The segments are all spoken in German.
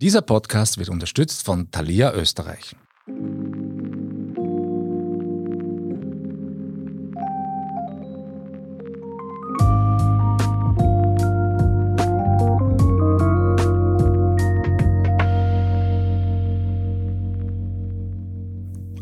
Dieser Podcast wird unterstützt von Thalia Österreich.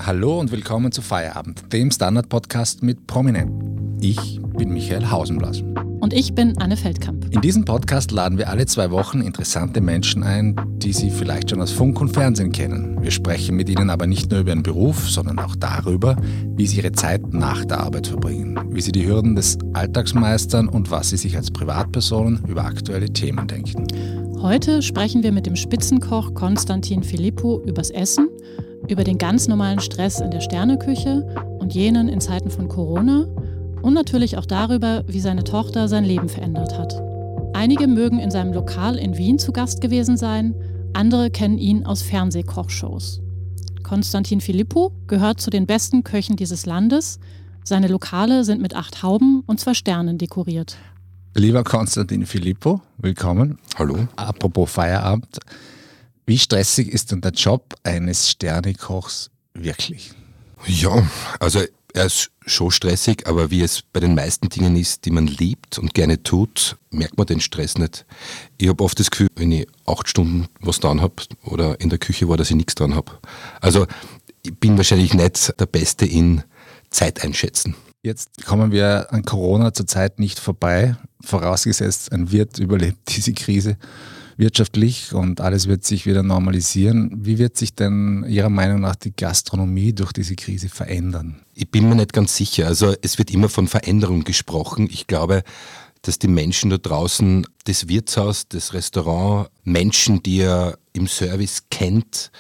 Hallo und willkommen zu Feierabend, dem Standard-Podcast mit Prominenten. Ich bin Michael Hausenblas. Und ich bin Anne Feldkamp. In diesem Podcast laden wir alle zwei Wochen interessante Menschen ein, die Sie vielleicht schon aus Funk und Fernsehen kennen. Wir sprechen mit ihnen aber nicht nur über ihren Beruf, sondern auch darüber, wie sie ihre Zeit nach der Arbeit verbringen, wie sie die Hürden des Alltags meistern und was sie sich als Privatpersonen über aktuelle Themen denken. Heute sprechen wir mit dem Spitzenkoch Konstantin Filippo übers Essen über den ganz normalen Stress in der Sterneküche und jenen in Zeiten von Corona und natürlich auch darüber, wie seine Tochter sein Leben verändert hat. Einige mögen in seinem Lokal in Wien zu Gast gewesen sein, andere kennen ihn aus Fernsehkochshows. Konstantin Filippo gehört zu den besten Köchen dieses Landes. Seine Lokale sind mit acht Hauben und zwei Sternen dekoriert. Lieber Konstantin Filippo, willkommen. Hallo. Apropos Feierabend, wie stressig ist denn der Job eines Sternekochs wirklich? Ja, also er ist schon stressig, aber wie es bei den meisten Dingen ist, die man liebt und gerne tut, merkt man den Stress nicht. Ich habe oft das Gefühl, wenn ich acht Stunden was dran habe oder in der Küche war, dass ich nichts dran habe. Also ich bin wahrscheinlich nicht der Beste in Zeit einschätzen. Jetzt kommen wir an Corona zurzeit nicht vorbei, vorausgesetzt, ein Wirt überlebt diese Krise wirtschaftlich und alles wird sich wieder normalisieren. Wie wird sich denn Ihrer Meinung nach die Gastronomie durch diese Krise verändern? Ich bin mir nicht ganz sicher. Also es wird immer von Veränderung gesprochen. Ich glaube, dass die Menschen da draußen, das Wirtshaus, das Restaurant, Menschen, die er im Service kennt,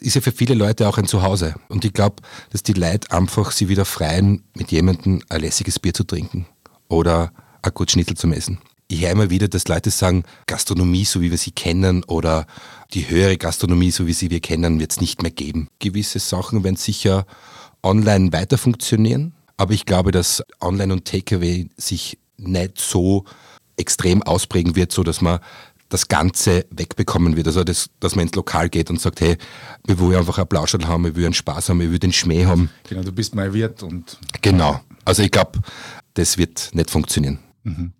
ist ja für viele Leute auch ein Zuhause. Und ich glaube, dass die Leute einfach sie wieder freien, mit jemandem ein lässiges Bier zu trinken oder ein gut Schnitzel zu essen ich höre immer wieder, dass Leute sagen, Gastronomie, so wie wir sie kennen, oder die höhere Gastronomie, so wie sie wir kennen, wird es nicht mehr geben. Gewisse Sachen werden sicher online weiter funktionieren, aber ich glaube, dass Online und Takeaway sich nicht so extrem ausprägen wird, so dass man das Ganze wegbekommen wird. Also, das, dass man ins Lokal geht und sagt, hey, wir wollen einfach ein Plauschel haben, wir wollen Spaß haben, wir wollen den Schmäh haben. Genau, du bist mal Wirt und. Genau. Also, ich glaube, das wird nicht funktionieren. Mhm.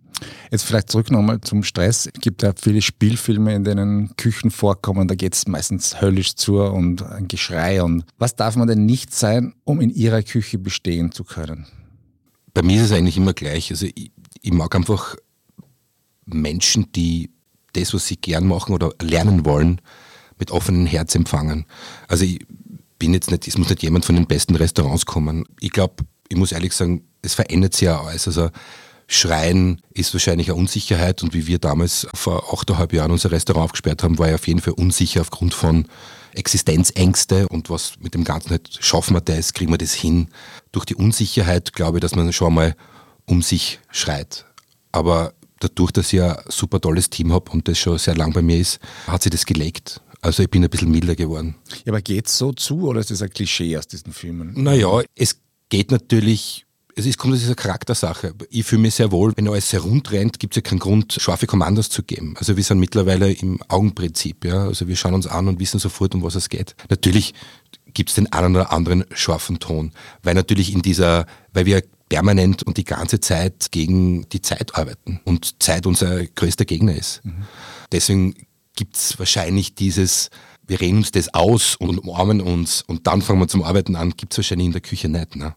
Jetzt vielleicht zurück nochmal zum Stress. Es gibt ja viele Spielfilme, in denen Küchen vorkommen. Da geht es meistens höllisch zu und ein Geschrei. Und was darf man denn nicht sein, um in ihrer Küche bestehen zu können? Bei mir ist es eigentlich immer gleich. Also ich, ich mag einfach Menschen, die das, was sie gern machen oder lernen wollen, mit offenem Herz empfangen. Also ich bin jetzt nicht, es muss nicht jemand von den besten Restaurants kommen. Ich glaube, ich muss ehrlich sagen, es verändert sich ja alles. Also Schreien ist wahrscheinlich eine Unsicherheit und wie wir damals vor achteinhalb Jahren unser Restaurant aufgesperrt haben, war ich auf jeden Fall unsicher aufgrund von Existenzängste und was mit dem Ganzen halt, schaffen wir das, kriegen wir das hin. Durch die Unsicherheit glaube ich, dass man schon mal um sich schreit. Aber dadurch, dass ich ein super tolles Team habe und das schon sehr lang bei mir ist, hat sich das gelegt. Also ich bin ein bisschen milder geworden. Ja, aber geht es so zu oder ist das ein Klischee aus diesen Filmen? Naja, es geht natürlich es ist, kommt aus dieser Charaktersache. Ich fühle mich sehr wohl, wenn alles herumrennt, gibt es ja keinen Grund, scharfe Kommandos zu geben. Also wir sind mittlerweile im Augenprinzip, ja. Also wir schauen uns an und wissen sofort, um was es geht. Natürlich gibt es den einen oder anderen scharfen Ton, weil natürlich in dieser, weil wir permanent und die ganze Zeit gegen die Zeit arbeiten und Zeit unser größter Gegner ist. Mhm. Deswegen gibt es wahrscheinlich dieses, wir reden uns das aus und umarmen uns und dann fangen wir zum Arbeiten an, gibt es wahrscheinlich in der Küche nicht. Ne?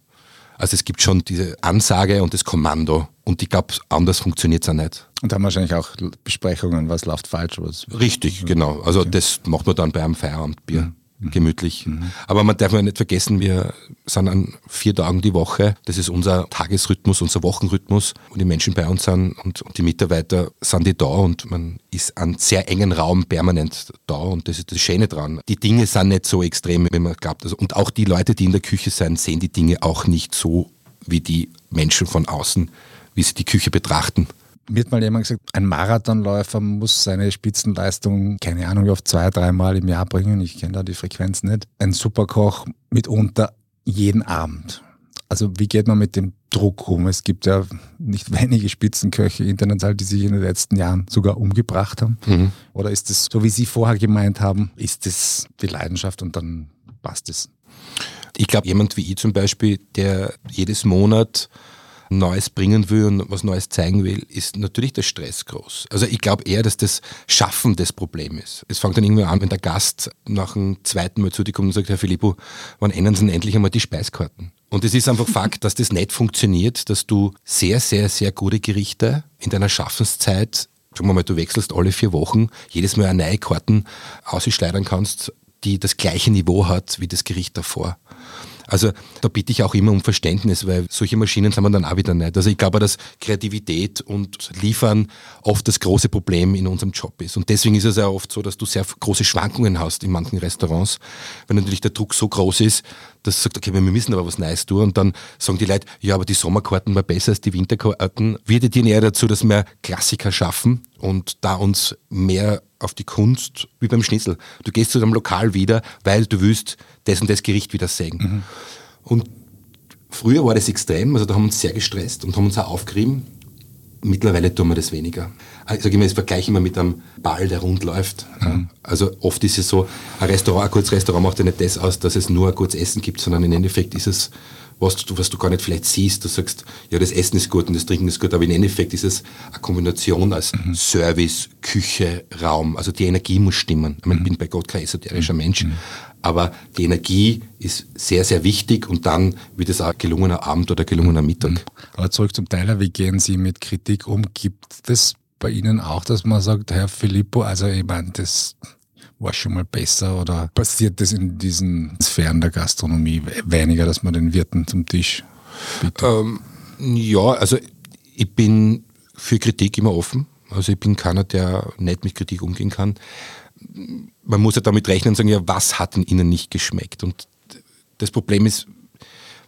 Also es gibt schon diese Ansage und das Kommando. Und ich glaube, anders funktioniert es auch nicht. Und dann wahrscheinlich auch Besprechungen, was läuft falsch. Was Richtig, genau. Also okay. das macht man dann bei einem Feierabendbier. Mhm. Mhm. gemütlich. Mhm. Aber man darf ja nicht vergessen, wir sind an vier Tagen die Woche. Das ist unser Tagesrhythmus, unser Wochenrhythmus. Und die Menschen bei uns sind und, und die Mitarbeiter sind die da und man ist an sehr engen Raum permanent da und das ist das Schöne dran. Die Dinge sind nicht so extrem, wie man glaubt. Also, und auch die Leute, die in der Küche sind, sehen die Dinge auch nicht so wie die Menschen von außen, wie sie die Küche betrachten. Mir hat mal jemand gesagt, ein Marathonläufer muss seine Spitzenleistung, keine Ahnung, auf zwei, dreimal im Jahr bringen. Ich kenne da die Frequenz nicht. Ein Superkoch mitunter jeden Abend. Also wie geht man mit dem Druck um? Es gibt ja nicht wenige Spitzenköche international, die sich in den letzten Jahren sogar umgebracht haben. Mhm. Oder ist es, so wie Sie vorher gemeint haben, ist es die Leidenschaft und dann passt es? Ich glaube, jemand wie ich zum Beispiel, der jedes Monat Neues bringen will und was Neues zeigen will, ist natürlich der Stress groß. Also ich glaube eher, dass das Schaffen das Problem ist. Es fängt dann irgendwann an, wenn der Gast nach dem zweiten Mal zu dir kommt und sagt, Herr Filippo, wann ändern Sie denn endlich einmal die Speiskarten? Und es ist einfach Fakt, dass das nicht funktioniert, dass du sehr, sehr, sehr gute Gerichte in deiner Schaffenszeit, sagen wir mal, du wechselst alle vier Wochen, jedes Mal eine neue Karten ausschleudern kannst, die das gleiche Niveau hat wie das Gericht davor. Also da bitte ich auch immer um Verständnis, weil solche Maschinen sind wir dann auch wieder nicht. Also ich glaube, dass Kreativität und Liefern oft das große Problem in unserem Job ist. Und deswegen ist es ja oft so, dass du sehr große Schwankungen hast in manchen Restaurants, weil natürlich der Druck so groß ist, dass sagt, okay, wir müssen aber was Neues tun. Und dann sagen die Leute, ja, aber die Sommerkarten waren besser als die Winterkarten. Wir die eher dazu, dass wir Klassiker schaffen und da uns mehr auf die Kunst wie beim Schnitzel. Du gehst zu deinem Lokal wieder, weil du willst das und das Gericht wieder sägen. Mhm. Und früher war das extrem, also da haben wir uns sehr gestresst und haben uns auch aufgerieben. Mittlerweile tun wir das weniger. Ich sage immer, das vergleiche immer mit einem Ball, der rund läuft. Mhm. Also oft ist es so, ein Restaurant, ein kurzes Restaurant macht ja nicht das aus, dass es nur ein kurzes Essen gibt, sondern im Endeffekt ist es was du, was du gar nicht vielleicht siehst. Du sagst, ja, das Essen ist gut und das Trinken ist gut, aber im Endeffekt ist es eine Kombination als mhm. Service, Küche, Raum. Also die Energie muss stimmen. Ich, meine, ich bin bei Gott kein esoterischer mhm. Mensch, mhm. Aber die Energie ist sehr, sehr wichtig und dann wird es auch gelungener Abend oder gelungener Mittag. Mhm. Aber zurück zum Teiler, wie gehen Sie mit Kritik um? Gibt es bei Ihnen auch, dass man sagt, Herr Filippo, also ich meine, das war schon mal besser oder passiert das in diesen Sphären der Gastronomie weniger, dass man den Wirten zum Tisch bittet? Ähm, ja, also ich bin für Kritik immer offen. Also ich bin keiner, der nicht mit Kritik umgehen kann. Man muss ja damit rechnen und sagen, ja, was hat in ihnen nicht geschmeckt? Und das Problem ist,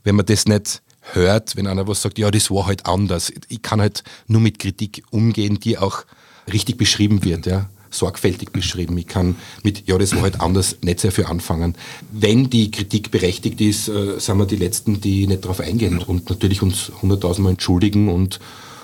wenn man das nicht hört, wenn einer was sagt, ja, das war halt anders. Ich kann halt nur mit Kritik umgehen, die auch richtig beschrieben wird. Ja sorgfältig beschrieben. Ich kann mit, ja, das war halt anders, nicht sehr viel anfangen. Wenn die Kritik berechtigt ist, äh, sind wir die Letzten, die nicht darauf eingehen und natürlich uns hunderttausendmal entschuldigen und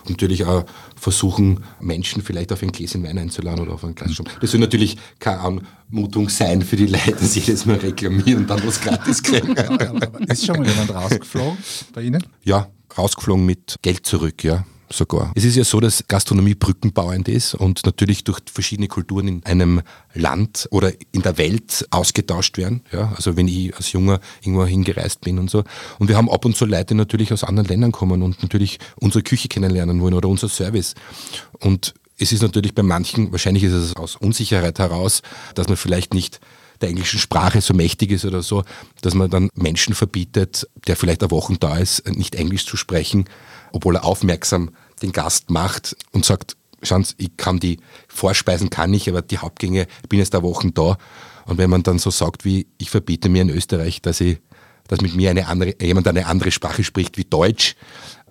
natürlich auch versuchen, Menschen vielleicht auf ein Gläschen Wein einzuladen oder auf ein Glas Schaum. Das soll natürlich keine Anmutung sein für die Leute, dass sie jedes Mal reklamieren und dann was gratis kriegen. Ist schon mal jemand rausgeflogen bei Ihnen? Ja, rausgeflogen mit Geld zurück, ja sogar. Es ist ja so, dass Gastronomie brückenbauend ist und natürlich durch verschiedene Kulturen in einem Land oder in der Welt ausgetauscht werden. Ja, also wenn ich als Junger irgendwo hingereist bin und so. Und wir haben ab und zu Leute, natürlich aus anderen Ländern kommen und natürlich unsere Küche kennenlernen wollen oder unser Service. Und es ist natürlich bei manchen, wahrscheinlich ist es aus Unsicherheit heraus, dass man vielleicht nicht der englischen Sprache so mächtig ist oder so, dass man dann Menschen verbietet, der vielleicht eine Woche da ist, nicht Englisch zu sprechen, obwohl er aufmerksam den Gast macht und sagt, schauen Sie, ich kann die Vorspeisen kann ich, aber die Hauptgänge, ich bin jetzt eine Woche da. Und wenn man dann so sagt, wie ich verbiete mir in Österreich, dass ich, dass mit mir eine andere, jemand eine andere Sprache spricht wie Deutsch,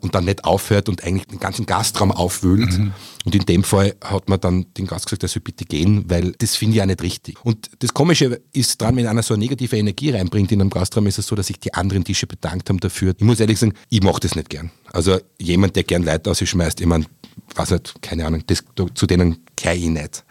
und dann nicht aufhört und eigentlich den ganzen Gastraum aufwühlt. Mhm. Und in dem Fall hat man dann den Gast gesagt, er soll bitte gehen, weil das finde ich ja nicht richtig. Und das Komische ist dran, wenn einer so eine negative Energie reinbringt in einem Gastraum, ist es so, dass sich die anderen Tische bedankt haben dafür. Ich muss ehrlich sagen, ich mache das nicht gern. Also jemand, der gern Leute ausschmeißt, ich meine, weiß nicht, keine Ahnung, das, zu denen gehöre ich nicht.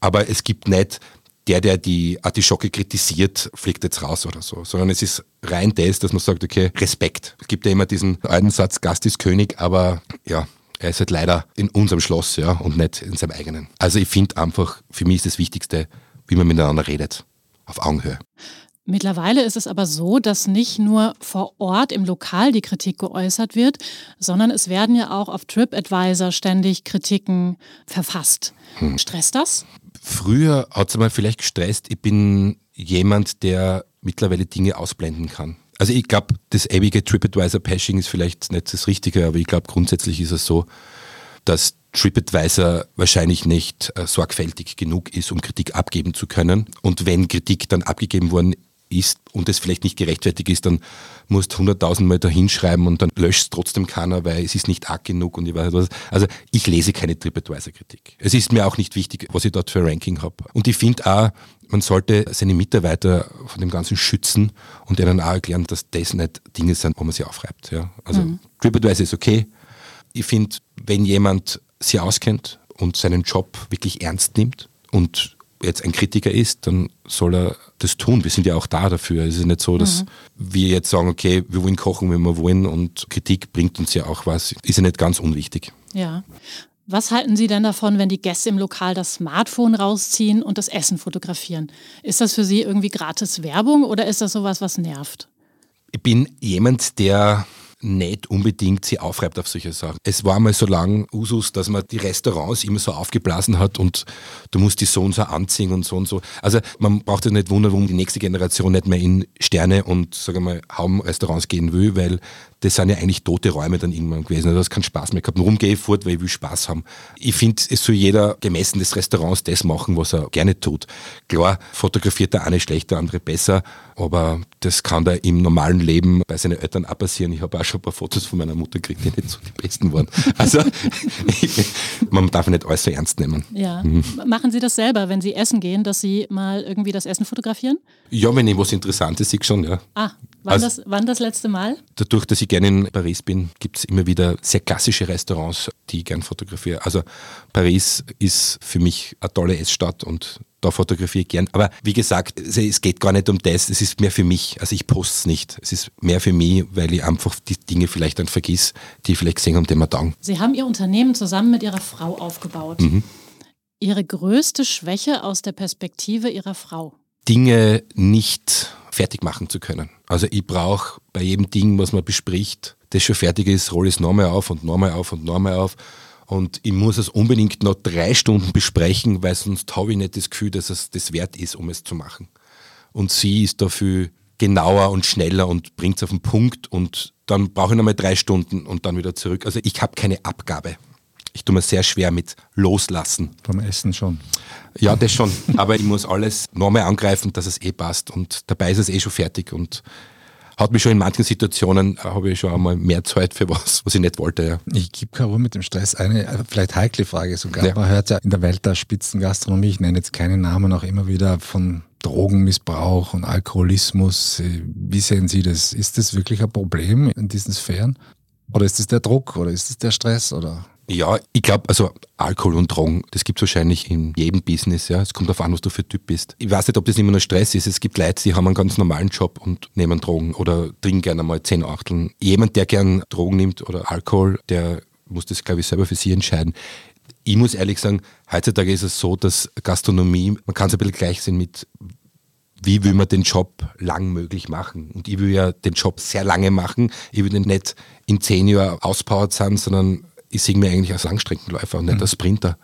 Aber es gibt nicht der, der die Artischocke kritisiert, fliegt jetzt raus oder so, sondern es ist rein das, dass man sagt, okay, Respekt. Es gibt ja immer diesen alten Satz, Gast ist König, aber ja, er ist halt leider in unserem Schloss, ja, und nicht in seinem eigenen. Also ich finde einfach, für mich ist das Wichtigste, wie man miteinander redet, auf Augenhöhe. Mittlerweile ist es aber so, dass nicht nur vor Ort im Lokal die Kritik geäußert wird, sondern es werden ja auch auf TripAdvisor ständig Kritiken verfasst. Hm. Stresst das? Früher hat es mal vielleicht gestresst. Ich bin jemand, der mittlerweile Dinge ausblenden kann. Also ich glaube, das ewige TripAdvisor-Pashing ist vielleicht nicht das Richtige, aber ich glaube grundsätzlich ist es so, dass TripAdvisor wahrscheinlich nicht äh, sorgfältig genug ist, um Kritik abgeben zu können. Und wenn Kritik dann abgegeben worden ist und es vielleicht nicht gerechtfertigt ist, dann musst du hunderttausendmal da hinschreiben und dann löscht es trotzdem keiner, weil es ist nicht arg genug und ich weiß was. Also ich lese keine TripAdvisor-Kritik. Es ist mir auch nicht wichtig, was ich dort für ein Ranking habe. Und ich finde auch, man sollte seine Mitarbeiter von dem Ganzen schützen und ihnen auch erklären, dass das nicht Dinge sind, wo man sie aufreibt. Ja. Also mhm. TripAdvisor ist okay. Ich finde, wenn jemand sich auskennt und seinen Job wirklich ernst nimmt und jetzt ein Kritiker ist, dann soll er das tun. Wir sind ja auch da dafür. Es ist nicht so, dass mhm. wir jetzt sagen, okay, wir wollen kochen, wenn wir wollen und Kritik bringt uns ja auch was. Ist ja nicht ganz unwichtig. Ja. Was halten Sie denn davon, wenn die Gäste im Lokal das Smartphone rausziehen und das Essen fotografieren? Ist das für Sie irgendwie gratis Werbung oder ist das sowas, was nervt? Ich bin jemand, der nicht unbedingt sie aufreibt auf solche Sachen. Es war mal so lang Usus, dass man die Restaurants immer so aufgeblasen hat und du musst die so und so anziehen und so und so. Also man braucht sich nicht wundern, warum die nächste Generation nicht mehr in Sterne und sagen wir mal Haum-Restaurants gehen will, weil das sind ja eigentlich tote Räume dann irgendwann gewesen. Also das keinen Spaß mehr gehabt. Warum gehe ich fort? Weil ich will Spaß haben. Ich finde, es soll jeder gemessen des Restaurants das machen, was er gerne tut. Klar, fotografiert der eine schlechter, der andere besser, aber das kann da im normalen Leben bei seinen Eltern auch passieren. Ich habe auch schon ein paar Fotos von meiner Mutter gekriegt, die nicht so die besten waren. Also man darf nicht alles so ernst nehmen. Ja. Mhm. Machen Sie das selber, wenn Sie essen gehen, dass Sie mal irgendwie das Essen fotografieren? Ja, wenn ich was Interessantes sehe, schon, ja. Ah, wann, also, das, wann das letzte Mal? Dadurch, dass ich gerne in Paris bin, gibt es immer wieder sehr klassische Restaurants, die ich gerne fotografiere. Also Paris ist für mich eine tolle Essstadt und da fotografiere ich gern. Aber wie gesagt, es geht gar nicht um das, es ist mehr für mich. Also ich poste es nicht. Es ist mehr für mich, weil ich einfach die Dinge vielleicht dann vergiss, die ich vielleicht gesehen habe, die mir taugen. Sie haben Ihr Unternehmen zusammen mit Ihrer Frau aufgebaut. Mhm. Ihre größte Schwäche aus der Perspektive Ihrer Frau? Dinge nicht fertig machen zu können. Also ich brauche bei jedem Ding, was man bespricht, das schon fertig ist, rolle es nochmal auf und nochmal auf und nochmal auf. Und ich muss es unbedingt noch drei Stunden besprechen, weil sonst habe ich nicht das Gefühl, dass es das wert ist, um es zu machen. Und sie ist dafür genauer und schneller und bringt es auf den Punkt und dann brauche ich nochmal drei Stunden und dann wieder zurück. Also ich habe keine Abgabe. Ich tue mir sehr schwer mit Loslassen. Beim Essen schon. Ja, das schon. Aber ich muss alles nochmal angreifen, dass es eh passt. Und dabei ist es eh schon fertig. Und hat mich schon in manchen Situationen, äh, habe ich schon einmal mehr Zeit für was, was ich nicht wollte. Ja. Ich gebe keine Ruhe mit dem Stress. Eine äh, vielleicht heikle Frage sogar. Ja. Man hört ja in der Welt der Spitzengastronomie, ich nenne jetzt keine Namen, auch immer wieder von Drogenmissbrauch und Alkoholismus. Äh, wie sehen Sie das? Ist das wirklich ein Problem in diesen Sphären? Oder ist es der Druck oder ist es der Stress? Oder? Ja, ich glaube, also Alkohol und Drogen, das gibt es wahrscheinlich in jedem Business. Ja. Es kommt darauf an, was du für Typ bist. Ich weiß nicht, ob das immer nur Stress ist. Es gibt Leute, die haben einen ganz normalen Job und nehmen Drogen oder trinken gerne mal zehn Achteln. Jemand, der gern Drogen nimmt oder Alkohol, der muss das, glaube ich, selber für sich entscheiden. Ich muss ehrlich sagen, heutzutage ist es so, dass Gastronomie, man kann es ein bisschen gleich sehen mit, wie will man den Job lang möglich machen. Und ich will ja den Job sehr lange machen. Ich will den nicht in zehn Jahren auspowert sein, sondern ich sehe mir eigentlich als Langstreckenläufer und nicht mhm. als Sprinter.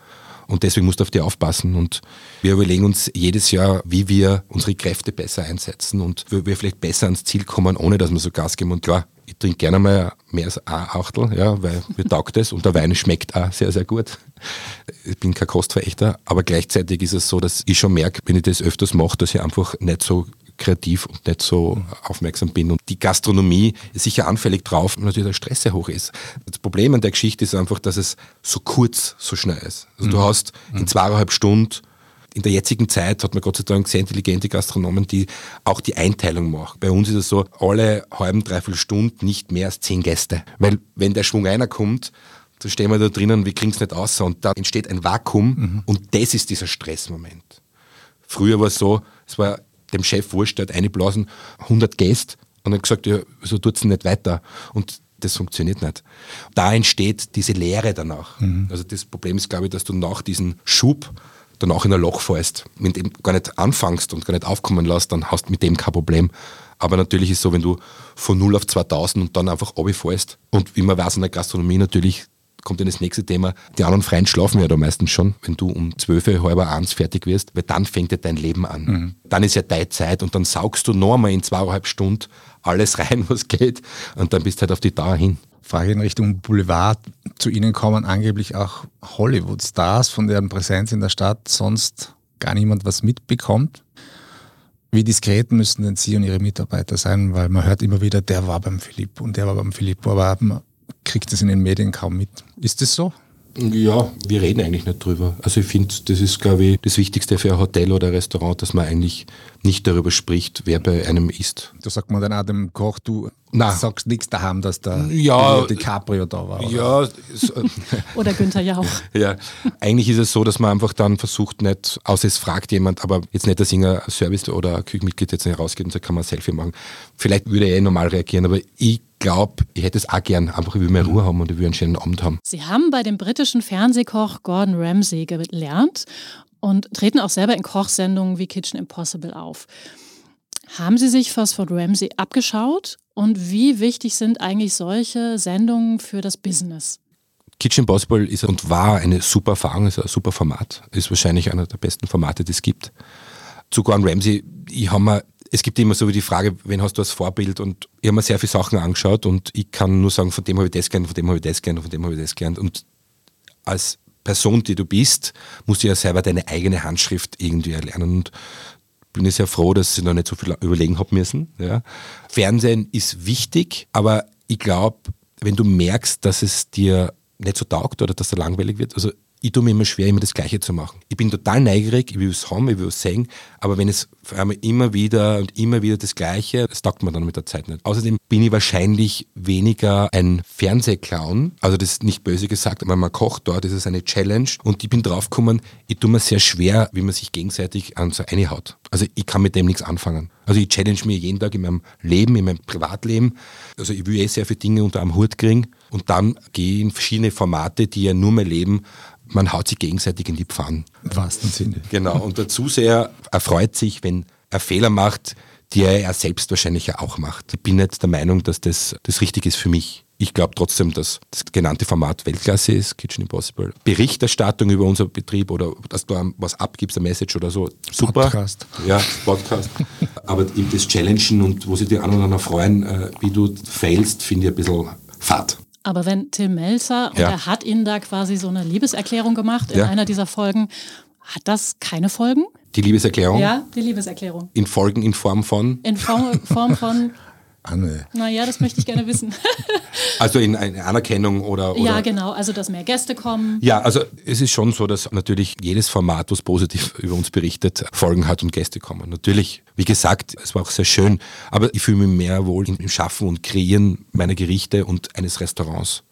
Und deswegen musst du auf die aufpassen. Und wir überlegen uns jedes Jahr, wie wir unsere Kräfte besser einsetzen und wie wir vielleicht besser ans Ziel kommen, ohne dass wir so Gas geben. Und klar, ich trinke gerne mal mehr als ein Achtel, ja, weil mir taugt es und der Wein schmeckt auch sehr, sehr gut. Ich bin kein Kostverächter, aber gleichzeitig ist es so, dass ich schon merke, wenn ich das öfters mache, dass ich einfach nicht so kreativ und nicht so aufmerksam bin. Und die Gastronomie ist sicher anfällig drauf, weil natürlich der Stress sehr hoch ist. Das Problem an der Geschichte ist einfach, dass es so kurz, so schnell ist. Also mhm. du hast in zweieinhalb Stunden in der jetzigen Zeit hat man Gott sei Dank sehr intelligente Gastronomen, die auch die Einteilung machen. Bei uns ist es so, alle halben, dreiviertel Stunden nicht mehr als zehn Gäste. Weil wenn der Schwung einer kommt, dann stehen wir da drinnen, wir kriegen es nicht aus und da entsteht ein Vakuum mhm. und das ist dieser Stressmoment. Früher war es so, es war dem Chef wurscht, der hat eingeblasen, 100 Gäste und hat gesagt, ja, so tut es nicht weiter. Und das funktioniert nicht. Da entsteht diese Leere danach. Mhm. Also das Problem ist, glaube ich, dass du nach diesem Schub danach in ein Loch fällst. Wenn du gar nicht anfängst und gar nicht aufkommen lässt, dann hast du mit dem kein Problem. Aber natürlich ist es so, wenn du von 0 auf 2000 und dann einfach runterfällst und wie man weiß in der Gastronomie natürlich kommt dann das nächste Thema. Die anderen Freien schlafen ja da meistens schon, wenn du um zwölf, halb eins fertig wirst, weil dann fängt ja dein Leben an. Mhm. Dann ist ja deine Zeit und dann saugst du noch einmal in zweieinhalb Stunden alles rein, was geht und dann bist du halt auf die Dauer hin. Frage in Richtung Boulevard. Zu Ihnen kommen angeblich auch Hollywood-Stars, von deren Präsenz in der Stadt sonst gar niemand was mitbekommt. Wie diskret müssen denn Sie und Ihre Mitarbeiter sein? Weil man hört immer wieder, der war beim Philipp und der war beim Philipp, aber kriegt es in den Medien kaum mit. Ist das so? Ja, wir reden eigentlich nicht drüber. Also ich finde, das ist, glaube ich, das Wichtigste für ein Hotel oder ein Restaurant, dass man eigentlich nicht darüber spricht, wer bei einem ist. Da sagt man dann auch dem Koch, du Nein. sagst nichts daheim, dass der ja, DiCaprio da war. Oder? Ja. oder Günther Jauch. Ja, eigentlich ist es so, dass man einfach dann versucht nicht, außer es fragt jemand, aber jetzt nicht, dass irgendein Service oder ein Küchenmitglied jetzt nicht rausgeht und sagt, kann man ein Selfie machen. Vielleicht würde er eh normal reagieren, aber ich glaube, ich hätte es auch gern, einfach ich will mehr Ruhe haben und ich will einen schönen Abend haben. Sie haben bei dem britischen Fernsehkoch Gordon Ramsay gelernt und treten auch selber in Kochsendungen wie Kitchen Impossible auf. Haben Sie sich Phosphor Ramsay abgeschaut und wie wichtig sind eigentlich solche Sendungen für das Business? Kitchen Impossible ist und war eine super Erfahrung, ist ein super Format, ist wahrscheinlich einer der besten Formate, die es gibt. Zu Gordon Ramsay, ich habe mir es gibt immer so wie die Frage, wen hast du als Vorbild? Und ich habe mir sehr viele Sachen angeschaut und ich kann nur sagen, von dem habe ich das gelernt, von dem habe ich das gelernt, von dem habe ich das gelernt. Und als Person, die du bist, musst du ja selber deine eigene Handschrift irgendwie erlernen. Und bin ich sehr froh, dass ich noch nicht so viel überlegen habe müssen. Ja. Fernsehen ist wichtig, aber ich glaube, wenn du merkst, dass es dir nicht so taugt oder dass es langweilig wird, also ich tue mir immer schwer, immer das Gleiche zu machen. Ich bin total neugierig, ich will es haben, ich will es sehen, aber wenn es vor allem immer wieder und immer wieder das Gleiche, das taugt man dann mit der Zeit nicht. Außerdem bin ich wahrscheinlich weniger ein Fernsehclown, also das ist nicht böse gesagt, aber man kocht dort, das ist eine Challenge und ich bin draufgekommen, ich tue mir sehr schwer, wie man sich gegenseitig an so eine haut. Also ich kann mit dem nichts anfangen. Also ich challenge mir jeden Tag in meinem Leben, in meinem Privatleben. Also ich will eh sehr viele Dinge unter einem Hut kriegen und dann gehe ich in verschiedene Formate, die ja nur mein Leben man haut sich gegenseitig in die Pfanne. Im wahrsten Sinne. Genau. Und der Zuseher erfreut sich, wenn er Fehler macht, die er selbst wahrscheinlich auch macht. Ich bin nicht der Meinung, dass das das richtig ist für mich. Ich glaube trotzdem, dass das genannte Format Weltklasse ist, Kitchen Impossible. Berichterstattung über unser Betrieb oder dass du was abgibst, eine Message oder so, super. Podcast. Ja, Podcast. Aber eben das Challengen und wo sich die anderen freuen, äh, wie du failst, finde ich ein bisschen fad. Aber wenn Tim Melzer, und ja. er hat Ihnen da quasi so eine Liebeserklärung gemacht in ja. einer dieser Folgen, hat das keine Folgen? Die Liebeserklärung? Ja, die Liebeserklärung. In Folgen in Form von? In Form, Form von Anne. Naja, das möchte ich gerne wissen. also in eine Anerkennung oder, oder, Ja, genau. Also, dass mehr Gäste kommen. Ja, also es ist schon so, dass natürlich jedes Format, was positiv über uns berichtet, Folgen hat und Gäste kommen. Natürlich, wie gesagt, es war auch sehr schön, aber ich fühle mich mehr wohl im Schaffen und Kreieren meiner Gerichte und eines Restaurants.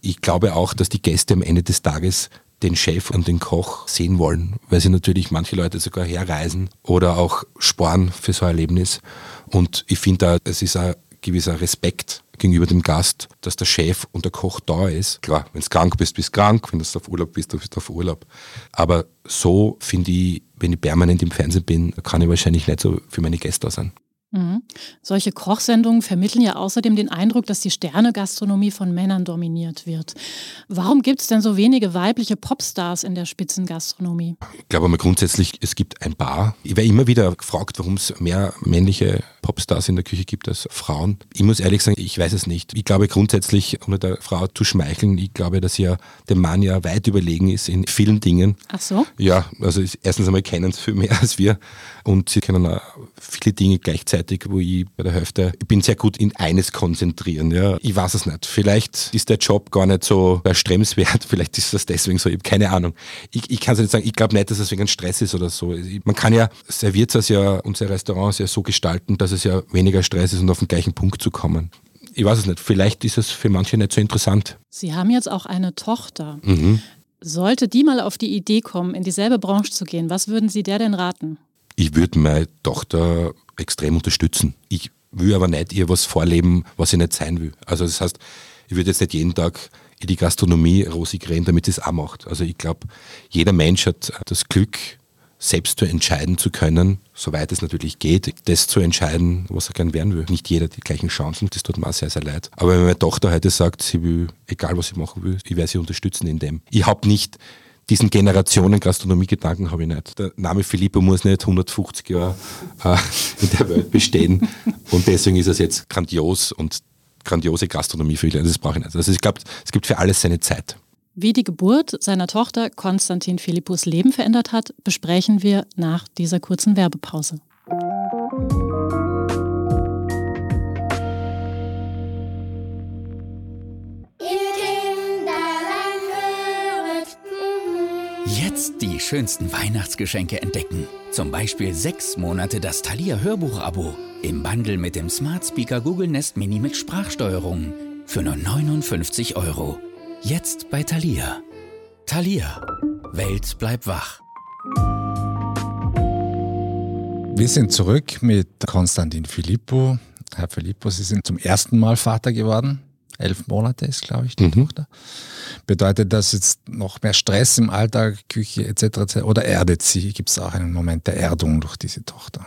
Ich glaube auch, dass die Gäste am Ende des Tages den Chef und den Koch sehen wollen, weil sie natürlich manche Leute sogar herreisen oder auch sparen für so ein Erlebnis. Und ich finde da, es ist ein gewisser Respekt gegenüber dem Gast, dass der Chef und der Koch da ist. Klar, wenn du krank bist, bist du krank, wenn du auf Urlaub bist, bist du auf Urlaub. Aber so finde ich, wenn ich permanent im Fernsehen bin, kann ich wahrscheinlich nicht so für meine Gäste da sein. Mhm. Solche Kochsendungen vermitteln ja außerdem den Eindruck, dass die Sternegastronomie von Männern dominiert wird. Warum gibt es denn so wenige weibliche Popstars in der Spitzengastronomie? Ich glaube mal grundsätzlich, es gibt ein paar. Ich werde immer wieder gefragt, warum es mehr männliche Popstars in der Küche gibt als Frauen. Ich muss ehrlich sagen, ich weiß es nicht. Ich glaube grundsätzlich, ohne der Frau zu schmeicheln, ich glaube, dass ja dem Mann ja weit überlegen ist in vielen Dingen. Ach so? Ja, also erstens einmal kennen sie viel mehr als wir und sie können auch viele Dinge gleichzeitig, wo ich bei der Hälfte, ich bin sehr gut in eines konzentrieren. Ja. Ich weiß es nicht. Vielleicht ist der Job gar nicht so erstrebenswert, vielleicht ist das deswegen so, ich habe keine Ahnung. Ich, ich kann es nicht sagen, ich glaube nicht, dass es wegen Stress ist oder so. Man kann ja Serviertshaus ja, unsere Restaurants ja so gestalten, dass es ja weniger Stress ist und auf den gleichen Punkt zu kommen. Ich weiß es nicht, vielleicht ist es für manche nicht so interessant. Sie haben jetzt auch eine Tochter. Mhm. Sollte die mal auf die Idee kommen, in dieselbe Branche zu gehen, was würden Sie der denn raten? Ich würde meine Tochter extrem unterstützen. Ich will aber nicht ihr was vorleben, was sie nicht sein will. Also das heißt, ich würde jetzt nicht jeden Tag in die Gastronomie rosig reden, damit es auch macht. Also ich glaube, jeder Mensch hat das Glück, selbst zu entscheiden zu können, soweit es natürlich geht, das zu entscheiden, was er gern werden will. Nicht jeder die gleichen Chancen, das tut mir auch sehr, sehr leid. Aber wenn meine Tochter heute sagt, sie will, egal was sie machen will, ich werde sie unterstützen in dem. Ich habe nicht diesen Generationen Gastronomie-Gedanken habe ich nicht. Der Name Filippo muss nicht 150 Jahre äh, in der Welt bestehen und deswegen ist es jetzt grandios und grandiose Gastronomie für ihn. Das brauche ich nicht. Also ich glaube, es gibt für alles seine Zeit. Wie die Geburt seiner Tochter Konstantin Philippus Leben verändert hat, besprechen wir nach dieser kurzen Werbepause. Die schönsten Weihnachtsgeschenke entdecken. Zum Beispiel sechs Monate das Thalia Hörbuch-Abo. Im Bundle mit dem Smart Speaker Google Nest Mini mit Sprachsteuerung. Für nur 59 Euro. Jetzt bei Thalia. Thalia. Welt bleibt wach. Wir sind zurück mit Konstantin Filippo. Herr Filippo, Sie sind zum ersten Mal Vater geworden. Elf Monate ist, glaube ich, die mhm. Tochter. Bedeutet das jetzt noch mehr Stress im Alltag, Küche etc. etc. oder erdet sie? Gibt es auch einen Moment der Erdung durch diese Tochter?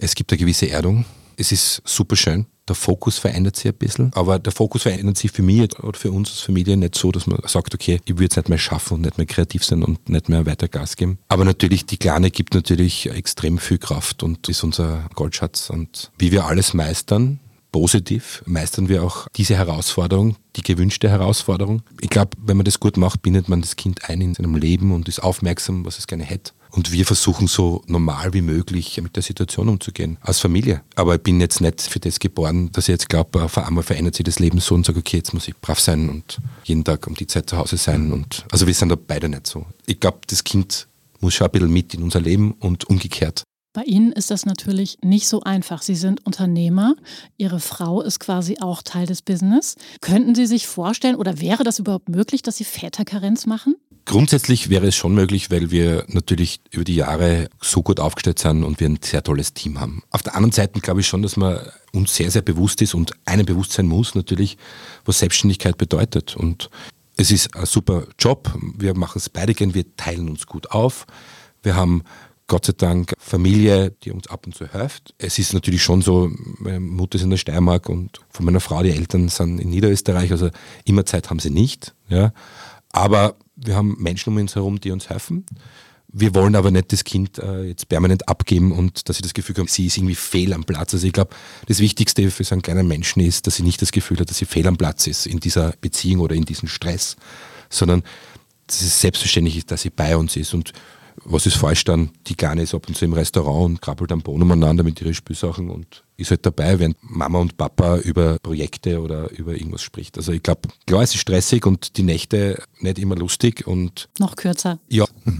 Es gibt eine gewisse Erdung. Es ist super schön. Der Fokus verändert sich ein bisschen, aber der Fokus verändert sich für mich oder für uns als Familie nicht so, dass man sagt, okay, ich würde es nicht mehr schaffen und nicht mehr kreativ sein und nicht mehr weiter Gas geben. Aber natürlich, die Kleine gibt natürlich extrem viel Kraft und ist unser Goldschatz. Und wie wir alles meistern, positiv meistern wir auch diese Herausforderung, die gewünschte Herausforderung. Ich glaube, wenn man das gut macht, bindet man das Kind ein in seinem Leben und ist aufmerksam, was es gerne hätte. Und wir versuchen so normal wie möglich mit der Situation umzugehen, als Familie. Aber ich bin jetzt nicht für das geboren, dass ich jetzt glaube, auf einmal verändert sich das Leben so und sage, okay, jetzt muss ich brav sein und jeden Tag um die Zeit zu Hause sein. Und also wir sind da beide nicht so. Ich glaube, das Kind muss schon ein bisschen mit in unser Leben und umgekehrt. Bei Ihnen ist das natürlich nicht so einfach. Sie sind Unternehmer. Ihre Frau ist quasi auch Teil des Business. Könnten Sie sich vorstellen oder wäre das überhaupt möglich, dass Sie Väterkarenz machen? Grundsätzlich wäre es schon möglich, weil wir natürlich über die Jahre so gut aufgestellt sind und wir ein sehr tolles Team haben. Auf der anderen Seite glaube ich schon, dass man uns sehr, sehr bewusst ist und einem bewusst sein muss natürlich, was Selbstständigkeit bedeutet. Und es ist ein super Job. Wir machen es beide gern. Wir teilen uns gut auf. Wir haben Gott sei Dank Familie, die uns ab und zu hilft. Es ist natürlich schon so, meine Mutter ist in der Steiermark und von meiner Frau, die Eltern sind in Niederösterreich, also immer Zeit haben sie nicht. Ja. Aber wir haben Menschen um uns herum, die uns helfen. Wir wollen aber nicht das Kind äh, jetzt permanent abgeben und dass sie das Gefühl haben, sie ist irgendwie fehl am Platz. Also ich glaube, das Wichtigste für so einen kleinen Menschen ist, dass sie nicht das Gefühl hat, dass sie fehl am Platz ist in dieser Beziehung oder in diesem Stress, sondern dass es selbstverständlich ist, dass sie bei uns ist. Und was ist falsch dann? Die Kleine ist ab und zu im Restaurant und krabbelt am Boden umeinander mit ihren Spielsachen und ist halt dabei, während Mama und Papa über Projekte oder über irgendwas spricht. Also ich glaube, klar, es ist stressig und die Nächte nicht immer lustig und... Noch kürzer. Ja.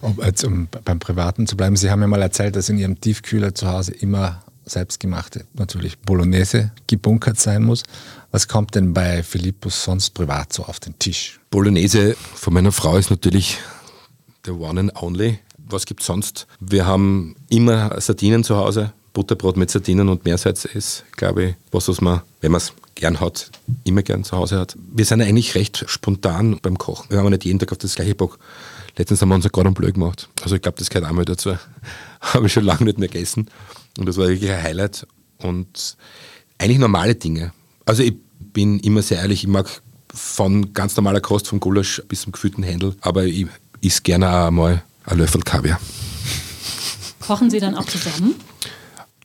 um, jetzt, um beim Privaten zu bleiben, Sie haben ja mal erzählt, dass in Ihrem Tiefkühler zu Hause immer selbstgemachte, natürlich Bolognese gebunkert sein muss. Was kommt denn bei Philippus sonst privat so auf den Tisch? Bolognese von meiner Frau ist natürlich der One and Only. Was gibt es sonst? Wir haben immer Sardinen zu Hause, Butterbrot mit Sardinen und Meersalz ist, glaube ich, was, was man, wenn man es gern hat, immer gern zu Hause hat. Wir sind eigentlich recht spontan beim Kochen. Wir haben nicht jeden Tag auf das gleiche Bock. Letztens haben wir unser Gordon Bleu gemacht. Also ich glaube, das gehört einmal dazu. Habe ich schon lange nicht mehr gegessen. Und das war wirklich ein Highlight. Und eigentlich normale Dinge. Also ich bin immer sehr ehrlich, ich mag von ganz normaler Kost, vom Gulasch bis zum gefühlten Händel. Aber ich isst gerne auch mal ein Löffel Kaviar. Kochen Sie dann auch zusammen?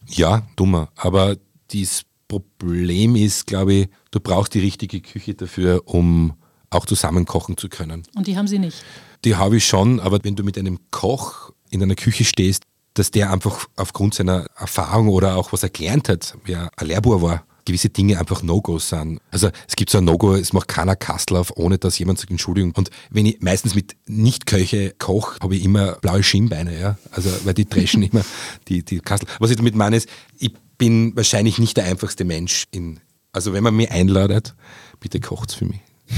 Ja, dummer. Aber das Problem ist, glaube ich, du brauchst die richtige Küche dafür, um auch zusammen kochen zu können. Und die haben Sie nicht? Die habe ich schon, aber wenn du mit einem Koch in einer Küche stehst, dass der einfach aufgrund seiner Erfahrung oder auch was er gelernt hat, wer ein Lehrbuhr war, gewisse Dinge einfach No-Gos sind. Also es gibt so ein No-Go, es macht keiner Kastel auf, ohne dass jemand sagt Entschuldigung. Und wenn ich meistens mit Nicht-Köche koche, habe ich immer blaue Schienbeine, ja. Also weil die dreschen immer die, die Kastel. Was ich damit meine ist, ich bin wahrscheinlich nicht der einfachste Mensch in. Also wenn man mich einladet, bitte kocht's für mich.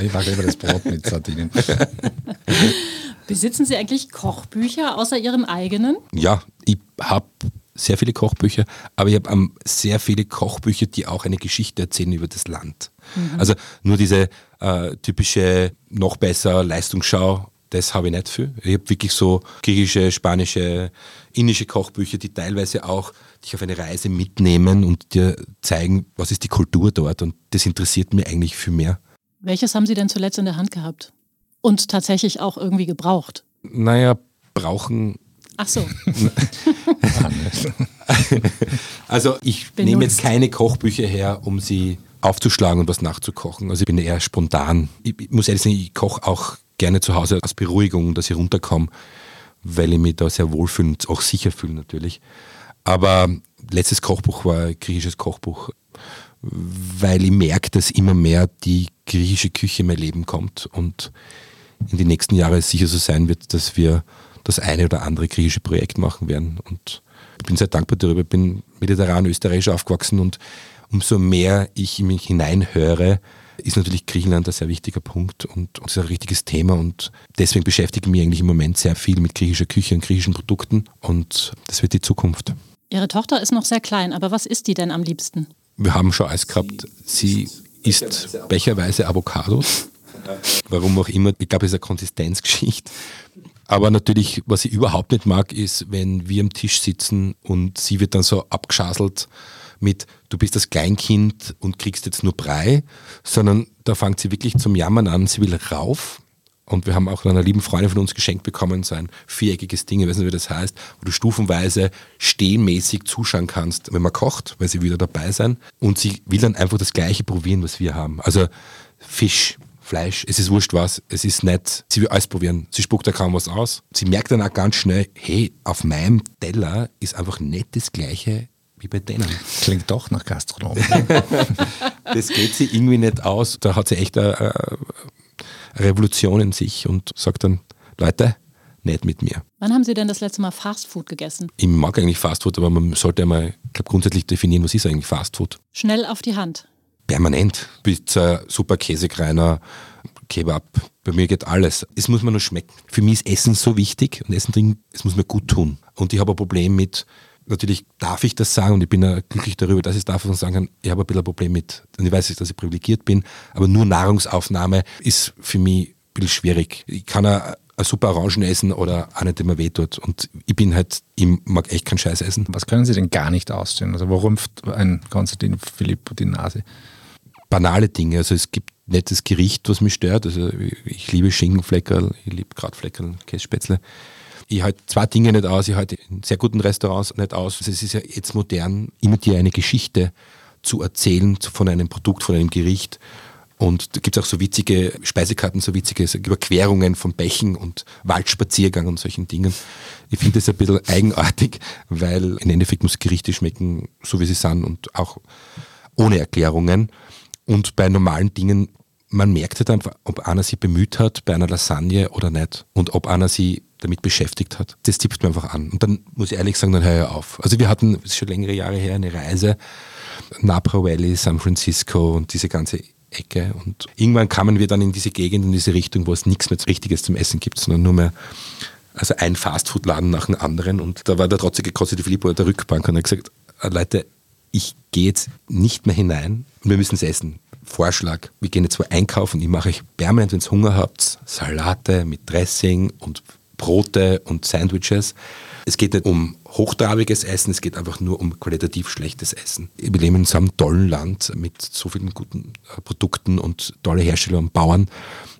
ich mag immer das Brot mit Sardinen. Besitzen Sie eigentlich Kochbücher außer Ihrem eigenen? Ja, ich habe sehr viele Kochbücher, aber ich habe um, sehr viele Kochbücher, die auch eine Geschichte erzählen über das Land. Mhm. Also nur diese äh, typische noch besser Leistungsschau, das habe ich nicht viel. Ich habe wirklich so griechische, spanische, indische Kochbücher, die teilweise auch dich auf eine Reise mitnehmen und dir zeigen, was ist die Kultur dort. Und das interessiert mich eigentlich viel mehr. Welches haben Sie denn zuletzt in der Hand gehabt? Und tatsächlich auch irgendwie gebraucht? Naja, brauchen Ach so. also ich Benutzt. nehme jetzt keine Kochbücher her, um sie aufzuschlagen und was nachzukochen. Also ich bin eher spontan. Ich, muss ehrlich sagen, ich koche auch gerne zu Hause als Beruhigung, dass ich runterkomme, weil ich mich da sehr wohlfühle und auch sicher fühle natürlich. Aber letztes Kochbuch war ein griechisches Kochbuch, weil ich merke, dass immer mehr die griechische Küche in mein Leben kommt und in den nächsten Jahren sicher so sein wird, dass wir das eine oder andere griechische Projekt machen werden. Und ich bin sehr dankbar darüber. Ich bin mediterran österreichisch aufgewachsen und umso mehr ich in mich hineinhöre, ist natürlich Griechenland ein sehr wichtiger Punkt und, und ist ein richtiges Thema und deswegen beschäftige ich mich eigentlich im Moment sehr viel mit griechischer Küche und griechischen Produkten und das wird die Zukunft. Ihre Tochter ist noch sehr klein, aber was isst die denn am liebsten? Wir haben schon alles gehabt. Sie isst becherweise Avocados. Warum auch immer. Ich glaube, es ist eine Konsistenzgeschichte. Aber natürlich, was ich überhaupt nicht mag, ist, wenn wir am Tisch sitzen und sie wird dann so abgeschaselt mit, du bist das Kleinkind und kriegst jetzt nur Brei, sondern da fängt sie wirklich zum Jammern an, sie will rauf. Und wir haben auch einer lieben Freundin von uns geschenkt bekommen, so ein viereckiges Ding, ich weiß nicht, wie das heißt, wo du stufenweise stehmäßig zuschauen kannst, wenn man kocht, weil sie wieder dabei sein. Und sie will dann einfach das Gleiche probieren, was wir haben. Also Fisch, Fleisch, es ist wurscht was, es ist nett. Sie will alles probieren. Sie spuckt da kaum was aus. Sie merkt dann auch ganz schnell, hey, auf meinem Teller ist einfach nicht das Gleiche wie bei denen. Klingt doch nach Gastronom. das geht sie irgendwie nicht aus. Da hat sie echt eine, eine Revolution in sich und sagt dann, Leute, nicht mit mir. Wann haben Sie denn das letzte Mal Fastfood gegessen? Ich mag eigentlich Fastfood, aber man sollte einmal, ich glaube, grundsätzlich definieren, was ist eigentlich Fastfood. Schnell auf die Hand permanent. Pizza, super Käsekreiner, Kebab. Bei mir geht alles. Es muss mir nur schmecken. Für mich ist Essen so wichtig und Essen trinken, es muss mir gut tun. Und ich habe ein Problem mit, natürlich darf ich das sagen und ich bin ja glücklich darüber, dass ich es darf sagen kann, ich habe ein bisschen ein Problem mit, und ich weiß, dass ich privilegiert bin, aber nur Nahrungsaufnahme ist für mich ein bisschen schwierig. Ich kann ja ein super Orangen essen oder eine, die mir wehtut. Und ich bin halt, ich mag echt keinen Scheiß essen. Was können Sie denn gar nicht ausstehen? Also rümpft ein Konstantin Philipp die Nase? Banale Dinge. Also es gibt das Gericht, was mich stört. Also ich liebe Schinkenfleckerl, ich liebe Gratfleckerl, Kässpätzle. Ich halte zwei Dinge nicht aus. Ich halte in sehr guten Restaurants nicht aus. Also es ist ja jetzt modern, immer dir eine Geschichte zu erzählen von einem Produkt, von einem Gericht. Und da gibt es auch so witzige Speisekarten, so witzige Überquerungen von Bächen und Waldspaziergang und solchen Dingen. Ich finde das ein bisschen eigenartig, weil im Endeffekt muss Gerichte schmecken, so wie sie sind und auch ohne Erklärungen. Und bei normalen Dingen, man merkt halt einfach, ob einer sich bemüht hat bei einer Lasagne oder nicht und ob einer sie damit beschäftigt hat. Das tippt mir einfach an. Und dann muss ich ehrlich sagen, dann höre ich auf. Also wir hatten, das ist schon längere Jahre her, eine Reise, Napa Valley, San Francisco und diese ganze Ecke. Und irgendwann kamen wir dann in diese Gegend, in diese Richtung, wo es nichts mehr Richtiges zum Essen gibt, sondern nur mehr also ein Fastfood-Laden nach dem anderen. Und da war der trotzige Kossi Filippo der Rückbank und hat gesagt, Leute, ich gehe jetzt nicht mehr hinein und wir müssen es essen. Vorschlag, wir gehen jetzt mal einkaufen, ich mache euch permanent, wenn ihr Hunger habt, Salate mit Dressing und Brote und Sandwiches. Es geht nicht um hochtrabiges Essen, es geht einfach nur um qualitativ schlechtes Essen. Wir leben in so einem tollen Land mit so vielen guten äh, Produkten und tolle Hersteller und Bauern,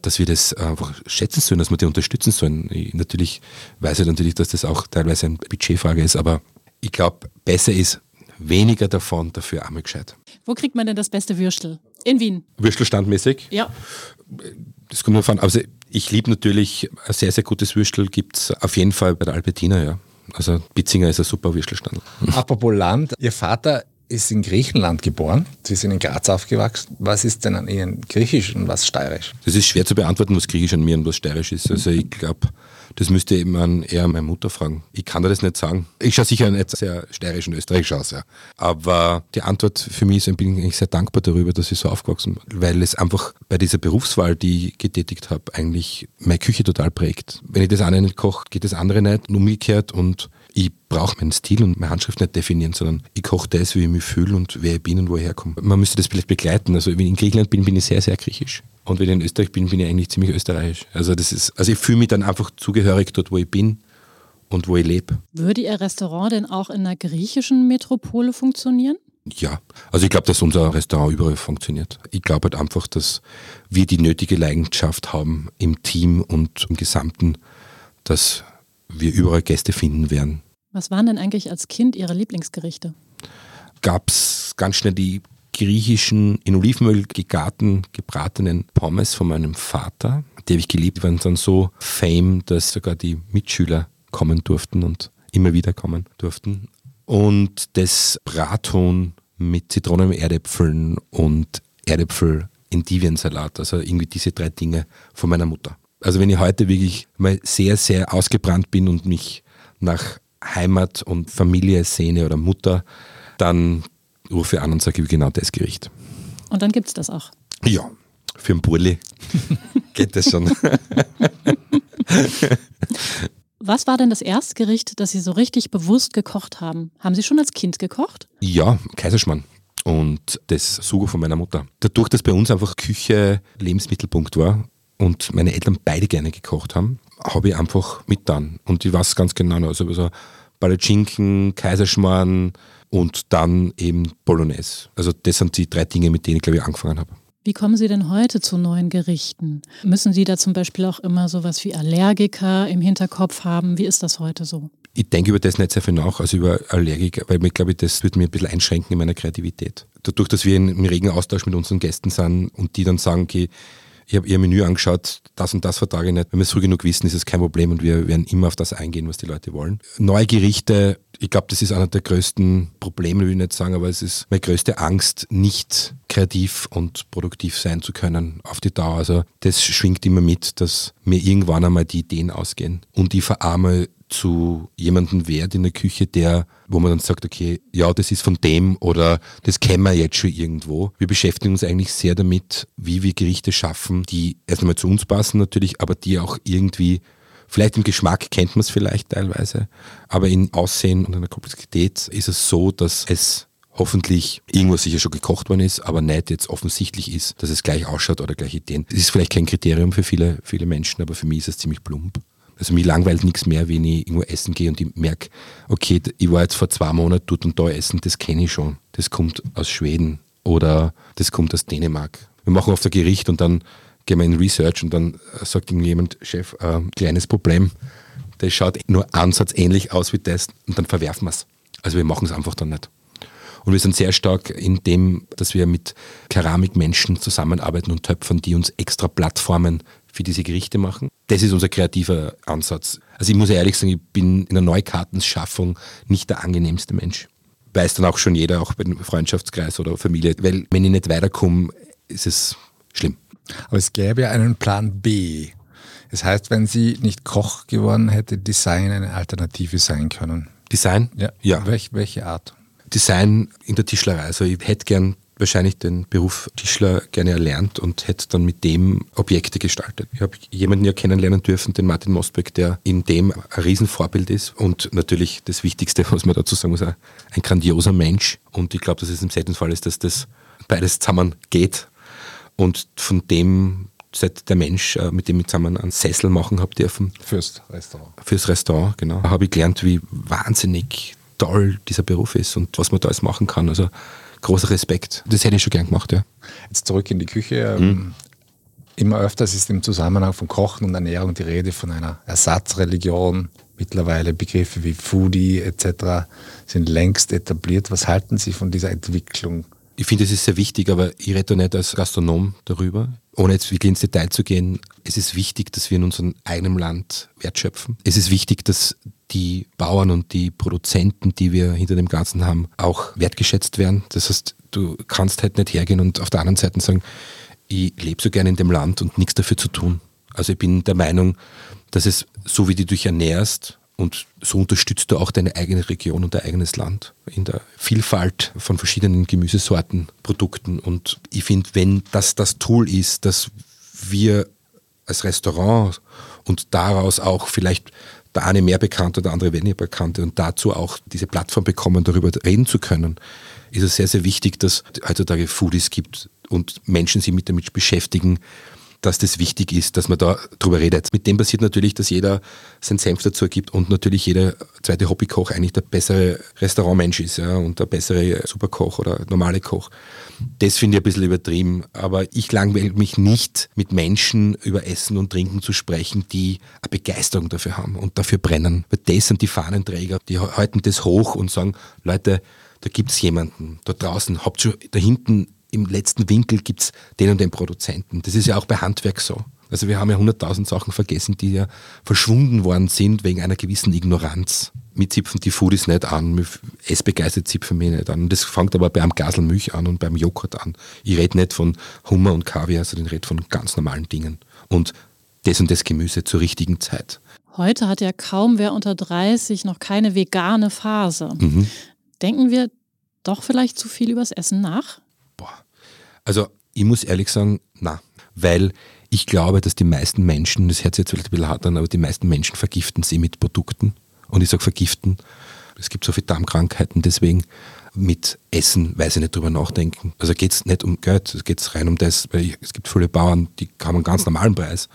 dass wir das einfach schätzen sollen, dass wir die unterstützen sollen. Ich natürlich weiß ich natürlich, dass das auch teilweise eine Budgetfrage ist, aber ich glaube, besser ist, weniger davon, dafür einmal gescheit. Wo kriegt man denn das beste Würstel? In Wien? Würstel standmäßig? Ja. Das kommt davon. Also ich liebe natürlich ein sehr, sehr gutes Würstel, gibt es auf jeden Fall bei der Albertina, ja. Also Bitzinger ist ein super Würstelstand. Apropos Land, Ihr Vater ist in Griechenland geboren. Sie sind in Graz aufgewachsen. Was ist denn an Ihnen griechisch und was steirisch? Das ist schwer zu beantworten, was griechisch an mir und was steirisch ist. Also ich glaube, das müsste eben eher meine Mutter fragen. Ich kann dir das nicht sagen. Ich schaue sicher nicht sehr steirisch und österreichisch aus, ja. Aber die Antwort für mich ist, bin ich sehr dankbar darüber, dass ich so aufgewachsen bin, weil es einfach bei dieser Berufswahl, die ich getätigt habe, eigentlich meine Küche total prägt. Wenn ich das eine nicht koche, geht das andere nicht und umgekehrt und ich brauche meinen Stil und meine Handschrift nicht definieren, sondern ich koche das, wie ich mich fühle und wer ich bin und woher ich komme. Man müsste das vielleicht begleiten. Also wenn ich in Griechenland bin, bin ich sehr, sehr griechisch. Und wenn ich in Österreich bin, bin ich eigentlich ziemlich österreichisch. Also das ist, also ich fühle mich dann einfach zugehörig dort, wo ich bin und wo ich lebe. Würde Ihr Restaurant denn auch in einer griechischen Metropole funktionieren? Ja, also ich glaube, dass unser Restaurant überall funktioniert. Ich glaube halt einfach, dass wir die nötige Leidenschaft haben im Team und im Gesamten, dass wir überall Gäste finden werden. Was waren denn eigentlich als Kind Ihre Lieblingsgerichte? Gab es ganz schnell die griechischen, in Olivenöl gegarten, gebratenen Pommes von meinem Vater. Die habe ich geliebt, die waren dann so fame, dass sogar die Mitschüler kommen durften und immer wieder kommen durften. Und das Brathuhn mit Zitronen, Erdäpfeln und Erdäpfel Endiviensalat. Also irgendwie diese drei Dinge von meiner Mutter. Also wenn ich heute wirklich mal sehr, sehr ausgebrannt bin und mich nach Heimat und Familie sehne oder Mutter, dann rufe ich an und sage genau das Gericht. Und dann gibt es das auch. Ja, für einen Burli geht das schon. Was war denn das erste Gericht, das Sie so richtig bewusst gekocht haben? Haben Sie schon als Kind gekocht? Ja, Kaiserschmarrn und das Sugo von meiner Mutter. Dadurch, dass bei uns einfach Küche Lebensmittelpunkt war und meine Eltern beide gerne gekocht haben, habe ich einfach mit dann. Und ich weiß ganz genau, also so Palatschinken, Kaiserschmarrn und dann eben Bolognese. Also das sind die drei Dinge, mit denen ich glaube ich angefangen habe. Wie kommen Sie denn heute zu neuen Gerichten? Müssen Sie da zum Beispiel auch immer sowas wie Allergiker im Hinterkopf haben? Wie ist das heute so? Ich denke über das nicht sehr viel nach, also über Allergiker, weil ich glaube, das würde mir ein bisschen einschränken in meiner Kreativität. Dadurch, dass wir im regen Austausch mit unseren Gästen sind und die dann sagen, okay, ich habe ihr Menü angeschaut, das und das vertrage ich nicht. Wenn wir es früh genug wissen, ist es kein Problem und wir werden immer auf das eingehen, was die Leute wollen. Neue Gerichte, ich glaube, das ist einer der größten Probleme, will ich nicht sagen, aber es ist meine größte Angst, nicht kreativ und produktiv sein zu können auf die Dauer. Also das schwingt immer mit, dass mir irgendwann einmal die Ideen ausgehen und ich verarme zu jemandem wert in der Küche, der, wo man dann sagt, okay, ja, das ist von dem oder das kennen wir jetzt schon irgendwo. Wir beschäftigen uns eigentlich sehr damit, wie wir Gerichte schaffen, die erst einmal zu uns passen natürlich, aber die auch irgendwie Vielleicht im Geschmack kennt man es vielleicht teilweise, aber in Aussehen und in der Komplexität ist es so, dass es hoffentlich irgendwo sicher schon gekocht worden ist, aber nicht jetzt offensichtlich ist, dass es gleich ausschaut oder gleich Ideen. Das ist vielleicht kein Kriterium für viele, viele Menschen, aber für mich ist es ziemlich plump. Also mich langweilt nichts mehr, wenn ich irgendwo essen gehe und ich merke, okay, ich war jetzt vor zwei Monaten dort und da essen, das kenne ich schon. Das kommt aus Schweden oder das kommt aus Dänemark. Wir machen oft ein Gericht und dann gehen wir in Research und dann sagt irgendjemand, Chef, äh, kleines Problem, das schaut nur ansatzähnlich aus wie das und dann verwerfen wir es. Also wir machen es einfach dann nicht. Und wir sind sehr stark in dem, dass wir mit Keramikmenschen zusammenarbeiten und Töpfern, die uns extra Plattformen für diese Gerichte machen. Das ist unser kreativer Ansatz. Also ich muss ehrlich sagen, ich bin in der Neukartenschaffung nicht der angenehmste Mensch. Weiß dann auch schon jeder, auch beim Freundschaftskreis oder Familie, weil wenn ich nicht weiterkomme, ist es schlimm. Aber es gäbe ja einen Plan B. Das heißt, wenn sie nicht Koch geworden hätte, Design eine Alternative sein können. Design? Ja. ja. Welch, welche Art? Design in der Tischlerei. Also ich hätte gern wahrscheinlich den Beruf Tischler gerne erlernt und hätte dann mit dem Objekte gestaltet. Ich habe jemanden ja kennenlernen dürfen, den Martin Mostbeck, der in dem ein Riesenvorbild ist und natürlich das Wichtigste, was man dazu sagen muss, ein grandioser Mensch. Und ich glaube, dass es im seltenen Fall ist, dass das beides zusammen geht. Und von dem seit der Mensch, äh, mit dem ich zusammen einen Sessel machen habe dürfen. Fürs Restaurant. Fürs Restaurant, genau. Habe ich gelernt, wie wahnsinnig toll dieser Beruf ist und was man da alles machen kann. Also großer Respekt. Das hätte ich schon gern gemacht, ja. Jetzt zurück in die Küche. Mhm. Immer öfters ist im Zusammenhang von Kochen und Ernährung die Rede von einer Ersatzreligion. Mittlerweile Begriffe wie Foodie etc. sind längst etabliert. Was halten Sie von dieser Entwicklung? Ich finde, es ist sehr wichtig, aber ich rede nicht als Gastronom darüber. Ohne jetzt wirklich ins Detail zu gehen, es ist wichtig, dass wir in unserem eigenen Land wertschöpfen. Es ist wichtig, dass die Bauern und die Produzenten, die wir hinter dem Ganzen haben, auch wertgeschätzt werden. Das heißt, du kannst halt nicht hergehen und auf der anderen Seite sagen, ich lebe so gerne in dem Land und nichts dafür zu tun. Also ich bin der Meinung, dass es so wie du dich ernährst und so unterstützt du auch deine eigene Region und dein eigenes Land in der Vielfalt von verschiedenen Gemüsesorten, Produkten. Und ich finde, wenn das das Tool ist, dass wir als Restaurant und daraus auch vielleicht der eine mehr bekannte, der andere weniger bekannte und dazu auch diese Plattform bekommen, darüber reden zu können, ist es sehr, sehr wichtig, dass heutzutage Foodies gibt und Menschen sich mit damit beschäftigen, dass das wichtig ist, dass man da drüber redet. Mit dem passiert natürlich, dass jeder seinen Senf dazu ergibt und natürlich jeder zweite Hobbykoch eigentlich der bessere Restaurantmensch ist ja, und der bessere Superkoch oder normale Koch. Das finde ich ein bisschen übertrieben, aber ich langweile mich nicht, mit Menschen über Essen und Trinken zu sprechen, die eine Begeisterung dafür haben und dafür brennen. Weil das sind die Fahnenträger, die halten das hoch und sagen, Leute, da gibt es jemanden da draußen, habt schon da hinten im letzten Winkel gibt es den und den Produzenten. Das ist ja auch bei Handwerk so. Also wir haben ja hunderttausend Sachen vergessen, die ja verschwunden worden sind wegen einer gewissen Ignoranz. Mir zipfen die Foodies nicht an, essbegeistert zipfen mich nicht an. Das fängt aber beim Gasel Milch an und beim Joghurt an. Ich rede nicht von Hummer und Kaviar, sondern ich rede von ganz normalen Dingen. Und das und das Gemüse zur richtigen Zeit. Heute hat ja kaum wer unter 30 noch keine vegane Phase. Mhm. Denken wir doch vielleicht zu viel übers Essen nach? Boah. Also ich muss ehrlich sagen, na, weil ich glaube, dass die meisten Menschen, das hört sich jetzt vielleicht ein bisschen hart an, aber die meisten Menschen vergiften sie mit Produkten. Und ich sage vergiften, es gibt so viele Darmkrankheiten, deswegen mit Essen, weil sie nicht drüber nachdenken. Also geht es nicht um Geld, es geht rein um das, weil es gibt viele Bauern, die haben einen ganz normalen Preis.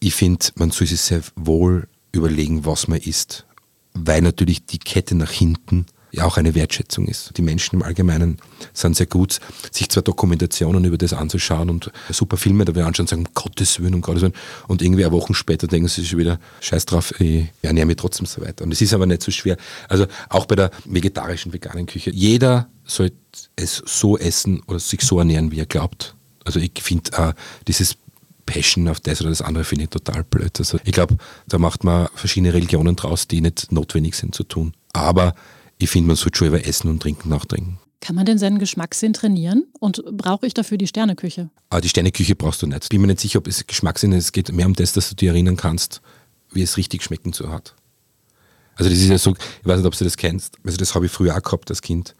Ich finde, man soll sich sehr wohl überlegen, was man isst, weil natürlich die Kette nach hinten ja auch eine Wertschätzung ist. Die Menschen im Allgemeinen sind sehr gut, sich zwar Dokumentationen über das anzuschauen und super Filme dabei anschauen und sagen, um Gottes Willen, um Gottes Willen. Und irgendwie eine Woche später denken sie sich wieder, scheiß drauf, ich ernähre mich trotzdem so weiter. Und es ist aber nicht so schwer. Also auch bei der vegetarischen, veganen Küche. Jeder soll es so essen oder sich so ernähren, wie er glaubt. Also ich finde äh, dieses Passion auf das oder das andere finde ich total blöd. Also ich glaube, da macht man verschiedene Religionen draus, die nicht notwendig sind zu tun. Aber ich finde, man sollte schon über Essen und Trinken nachdenken. Kann man denn seinen Geschmackssinn trainieren? Und brauche ich dafür die Sterneküche? Ah, die Sterneküche brauchst du nicht. Ich bin mir nicht sicher, ob es Geschmackssinn ist. Es geht mehr um das, dass du dir erinnern kannst, wie es richtig schmecken zu hat. Also das ist ja so, ich weiß nicht, ob du das kennst. Also das habe ich früher auch gehabt als Kind.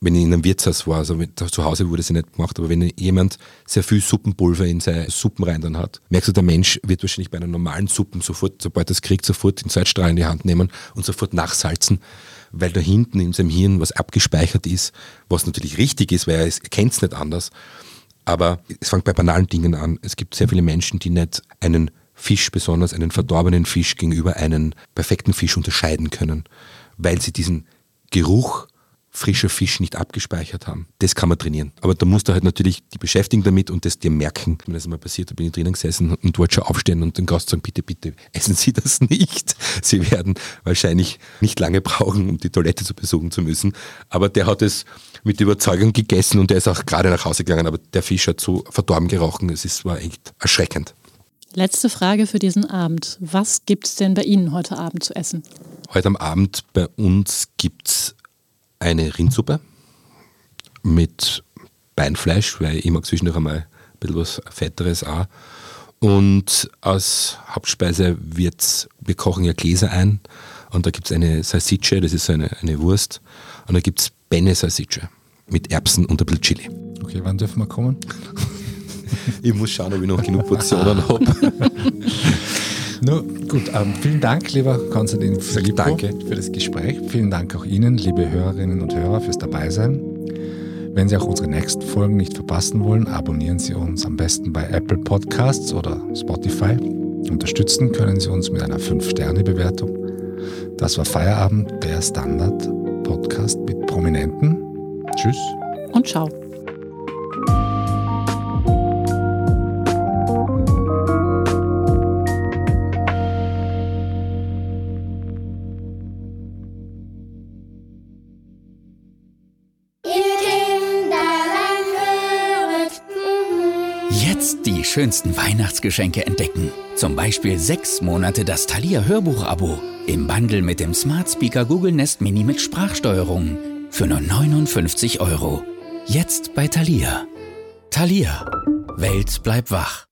Wenn ich in einem Wirtshaus war, also zu Hause wurde es ja nicht gemacht, aber wenn jemand sehr viel Suppenpulver in seine Suppen rein dann hat, merkst du, der Mensch wird wahrscheinlich bei einer normalen Suppen sofort, sobald er es kriegt, sofort den Salzstrahl in die Hand nehmen und sofort nachsalzen weil da hinten in seinem Hirn was abgespeichert ist, was natürlich richtig ist, weil er, kennt es nicht anders. Aber es fängt bei banalen Dingen an. Es gibt sehr viele Menschen, die nicht einen Fisch, besonders einen verdorbenen Fisch gegenüber einem perfekten Fisch unterscheiden können, weil sie diesen Geruch frischer Fisch nicht abgespeichert haben. Das kann man trainieren. Aber da musst du halt natürlich die beschäftigen damit und das dir merken. Wenn das mal passiert, da bin ich drinnen gesessen und wollte schon aufstehen und den Gast sagen, bitte, bitte, essen Sie das nicht. Sie werden wahrscheinlich nicht lange brauchen, um die Toilette zu besuchen zu müssen. Aber der hat es mit Überzeugung gegessen und der ist auch gerade nach Hause gegangen, aber der Fisch hat so verdorben gerochen. Es ist, war echt erschreckend. Letzte Frage für diesen Abend. Was gibt es denn bei Ihnen heute Abend zu essen? Heute am Abend bei uns gibt es eine Rindsuppe mit Beinfleisch, weil ich mag zwischendurch einmal ein bisschen was Fetteres auch. Und als Hauptspeise wird wir kochen ja Gläser ein und da gibt es eine Salsicce, das ist so eine, eine Wurst. Und da gibt es Benne Salsicce mit Erbsen und ein bisschen Chili. Okay, wann dürfen wir kommen? ich muss schauen, ob ich noch genug Portionen habe. No, gut, ähm, vielen Dank, lieber Konstantin Filippo, Danke. für das Gespräch. Vielen Dank auch Ihnen, liebe Hörerinnen und Hörer, fürs Dabeisein. Wenn Sie auch unsere nächsten Folgen nicht verpassen wollen, abonnieren Sie uns am besten bei Apple Podcasts oder Spotify. Unterstützen können Sie uns mit einer 5-Sterne-Bewertung. Das war Feierabend, der Standard-Podcast mit Prominenten. Tschüss. Und ciao. Schönsten Weihnachtsgeschenke entdecken. Zum Beispiel sechs Monate das Thalia Hörbuch-Abo im Bundle mit dem Smart Speaker Google Nest Mini mit Sprachsteuerung für nur 59 Euro. Jetzt bei Thalia. Thalia. Welt bleibt wach.